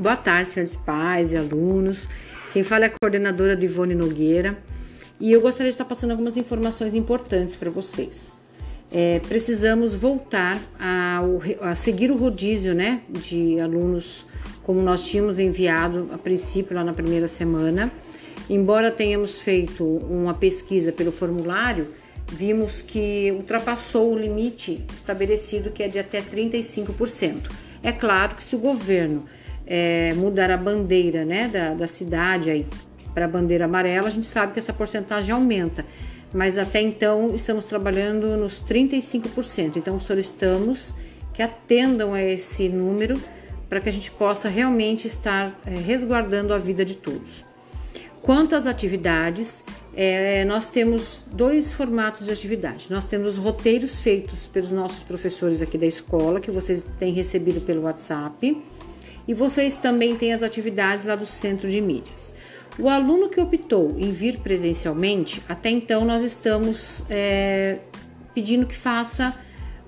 Boa tarde, senhores pais e alunos. Quem fala é a coordenadora do Ivone Nogueira e eu gostaria de estar passando algumas informações importantes para vocês. É, precisamos voltar a, a, seguir o rodízio né, de alunos como nós tínhamos enviado a princípio lá na primeira semana. Embora tenhamos feito uma pesquisa pelo formulário, vimos que ultrapassou o limite estabelecido que é de até 35%. É claro que se o governo é, mudar a bandeira né, da, da cidade para a bandeira amarela, a gente sabe que essa porcentagem aumenta. Mas até então estamos trabalhando nos 35%. Então solicitamos que atendam a esse número para que a gente possa realmente estar é, resguardando a vida de todos. Quanto às atividades, é, nós temos dois formatos de atividade. Nós temos roteiros feitos pelos nossos professores aqui da escola, que vocês têm recebido pelo WhatsApp, e vocês também têm as atividades lá do centro de mídias. O aluno que optou em vir presencialmente, até então nós estamos é, pedindo que faça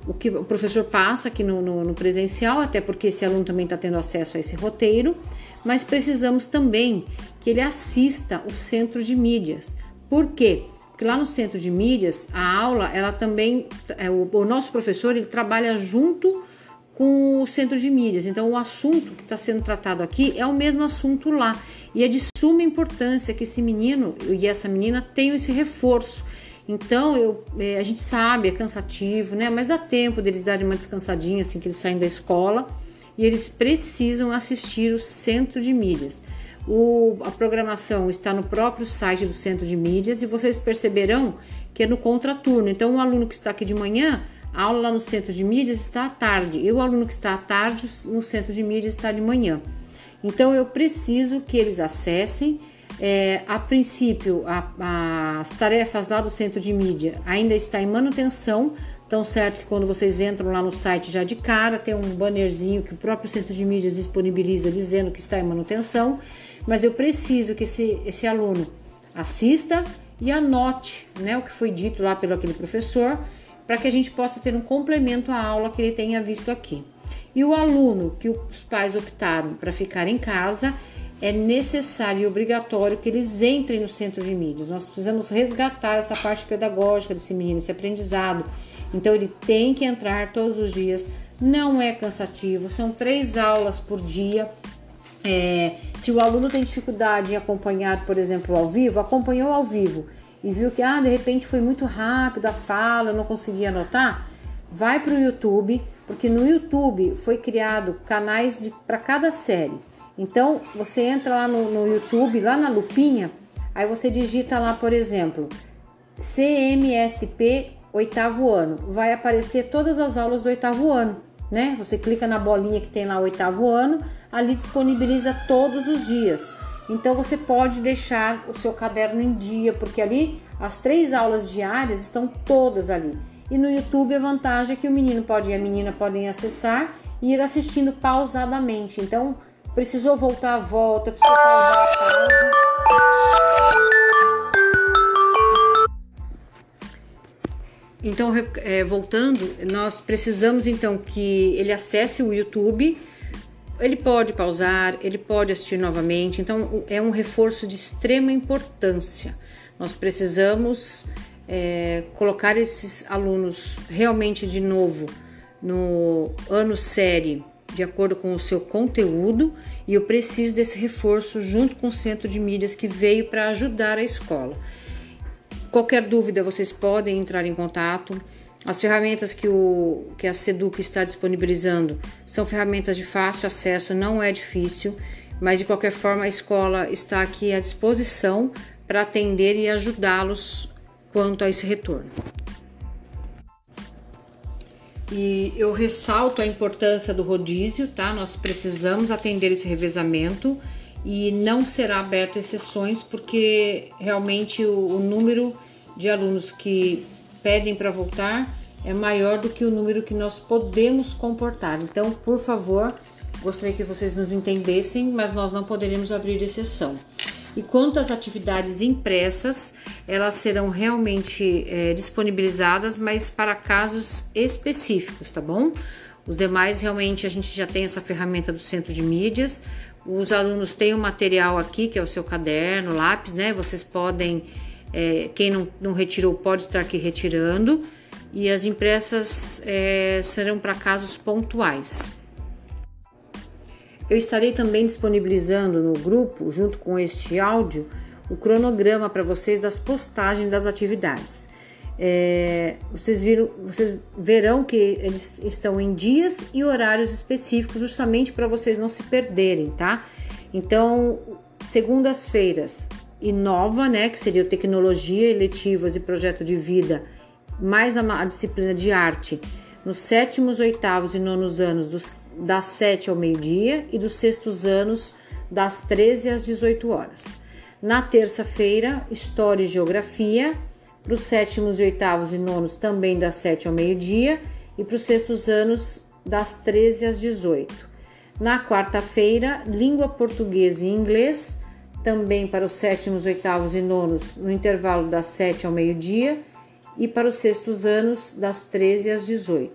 o que o professor passa aqui no, no, no presencial, até porque esse aluno também está tendo acesso a esse roteiro, mas precisamos também que ele assista o centro de mídias. Por quê? Porque lá no centro de mídias, a aula, ela também, é, o, o nosso professor, ele trabalha junto com o centro de mídias. Então, o assunto que está sendo tratado aqui é o mesmo assunto lá. E é de suma importância que esse menino e essa menina tenham esse reforço. Então, eu, é, a gente sabe, é cansativo, né? Mas dá tempo deles darem uma descansadinha assim que eles saem da escola e eles precisam assistir o centro de mídias. O, a programação está no próprio site do centro de mídias e vocês perceberão que é no contraturno. Então, o aluno que está aqui de manhã, a aula lá no centro de mídias está à tarde, e o aluno que está à tarde no centro de mídias está de manhã. Então, eu preciso que eles acessem é, a princípio, a, as tarefas lá do centro de mídia ainda está em manutenção, tão certo que quando vocês entram lá no site já de cara, tem um bannerzinho que o próprio centro de mídias disponibiliza dizendo que está em manutenção, mas eu preciso que esse, esse aluno assista e anote né, o que foi dito lá pelo aquele professor, para que a gente possa ter um complemento à aula que ele tenha visto aqui. E o aluno que os pais optaram para ficar em casa, é necessário e obrigatório que eles entrem no centro de mídias. Nós precisamos resgatar essa parte pedagógica desse menino, esse aprendizado. Então ele tem que entrar todos os dias. Não é cansativo, são três aulas por dia. É, se o aluno tem dificuldade em acompanhar, por exemplo, ao vivo, acompanhou ao vivo e viu que ah, de repente foi muito rápido a fala, eu não consegui anotar, vai para o YouTube, porque no YouTube foi criado canais para cada série. Então você entra lá no, no YouTube, lá na lupinha, aí você digita lá, por exemplo, CMSP oitavo ano. Vai aparecer todas as aulas do oitavo ano, né? Você clica na bolinha que tem lá oitavo ano, ali disponibiliza todos os dias. Então você pode deixar o seu caderno em dia, porque ali as três aulas diárias estão todas ali. E no YouTube a vantagem é que o menino pode e a menina podem acessar e ir assistindo pausadamente. Então Precisou voltar, volta. Precisou pausar, pausa. Então, é, voltando, nós precisamos então que ele acesse o YouTube. Ele pode pausar, ele pode assistir novamente. Então, é um reforço de extrema importância. Nós precisamos é, colocar esses alunos realmente de novo no ano série de acordo com o seu conteúdo e eu preciso desse reforço junto com o centro de mídias que veio para ajudar a escola. Qualquer dúvida, vocês podem entrar em contato. As ferramentas que, o, que a Seduc está disponibilizando são ferramentas de fácil acesso, não é difícil, mas de qualquer forma a escola está aqui à disposição para atender e ajudá-los quanto a esse retorno. E eu ressalto a importância do rodízio, tá? Nós precisamos atender esse revezamento e não será aberto exceções, porque realmente o, o número de alunos que pedem para voltar é maior do que o número que nós podemos comportar. Então, por favor, gostaria que vocês nos entendessem, mas nós não poderemos abrir exceção. E quanto às atividades impressas, elas serão realmente é, disponibilizadas, mas para casos específicos, tá bom? Os demais, realmente, a gente já tem essa ferramenta do centro de mídias Os alunos têm o material aqui, que é o seu caderno, lápis, né? Vocês podem, é, quem não, não retirou, pode estar aqui retirando. E as impressas é, serão para casos pontuais. Eu estarei também disponibilizando no grupo, junto com este áudio, o cronograma para vocês das postagens das atividades. É, vocês, viram, vocês verão que eles estão em dias e horários específicos, justamente para vocês não se perderem, tá? Então, segundas-feiras, Inova, né, que seria tecnologia, eletivas e projeto de vida, mais a, a disciplina de arte, nos sétimos, oitavos e nonos anos, dos, das 7 ao meio-dia, e dos sextos anos, das 13 às 18 horas. Na terça-feira, História e Geografia para os sétimos oitavos e nonos também das 7 ao meio-dia e para os sextos anos das 13 às 18. Na quarta-feira, língua portuguesa e inglês, também para os sétimos, oitavos e nonos no intervalo das 7 ao meio-dia e para os sextos anos das 13 às 18.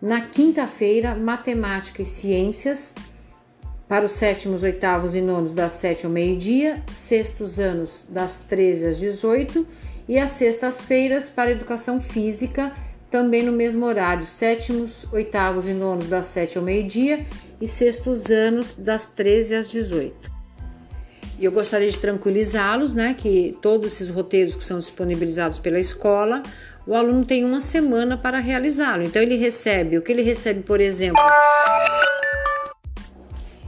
Na quinta-feira, matemática e ciências para os sétimos, oitavos e nonos das 7 ao meio-dia, sextos anos das 13 às 18 e às sextas-feiras para educação física, também no mesmo horário, sétimos, oitavos e nonos das 7 ao meio-dia e sextos anos das 13 às 18. E eu gostaria de tranquilizá-los, né, que todos esses roteiros que são disponibilizados pela escola, o aluno tem uma semana para realizá-lo. Então ele recebe, o que ele recebe, por exemplo,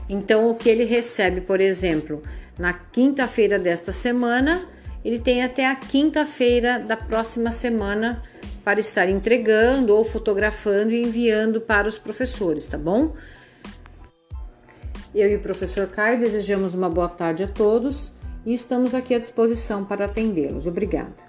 então o que ele recebe, por exemplo, na quinta-feira desta semana, ele tem até a quinta-feira da próxima semana para estar entregando ou fotografando e enviando para os professores, tá bom? Eu e o professor Caio desejamos uma boa tarde a todos e estamos aqui à disposição para atendê-los. Obrigada.